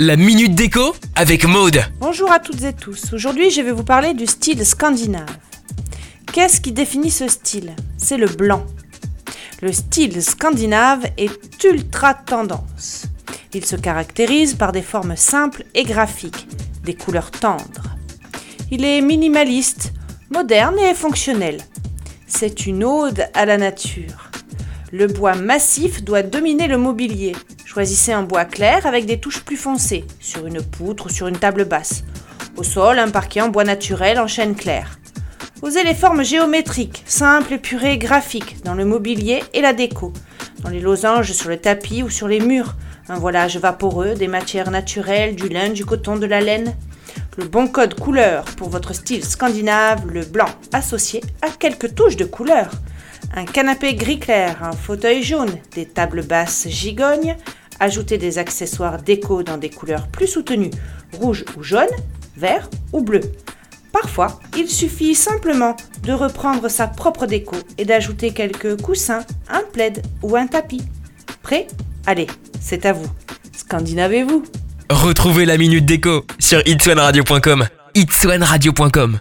La minute déco avec Maude. Bonjour à toutes et tous. Aujourd'hui, je vais vous parler du style scandinave. Qu'est-ce qui définit ce style? C'est le blanc. Le style scandinave est ultra tendance. Il se caractérise par des formes simples et graphiques, des couleurs tendres. Il est minimaliste, moderne et fonctionnel. C'est une ode à la nature. Le bois massif doit dominer le mobilier. Choisissez un bois clair avec des touches plus foncées, sur une poutre ou sur une table basse. Au sol, un parquet en bois naturel en chêne clair. Osez les formes géométriques, simples, épurées, graphiques, dans le mobilier et la déco. Dans les losanges sur le tapis ou sur les murs. Un voilage vaporeux, des matières naturelles, du lin, du coton, de la laine. Le bon code couleur pour votre style scandinave, le blanc associé à quelques touches de couleur un canapé gris clair, un fauteuil jaune, des tables basses gigognes, ajouter des accessoires déco dans des couleurs plus soutenues, rouge ou jaune, vert ou bleu. Parfois, il suffit simplement de reprendre sa propre déco et d'ajouter quelques coussins, un plaid ou un tapis. Prêt? Allez, c'est à vous. Scandinavez-vous Retrouvez la minute déco sur itswanradio.com. itswanradio.com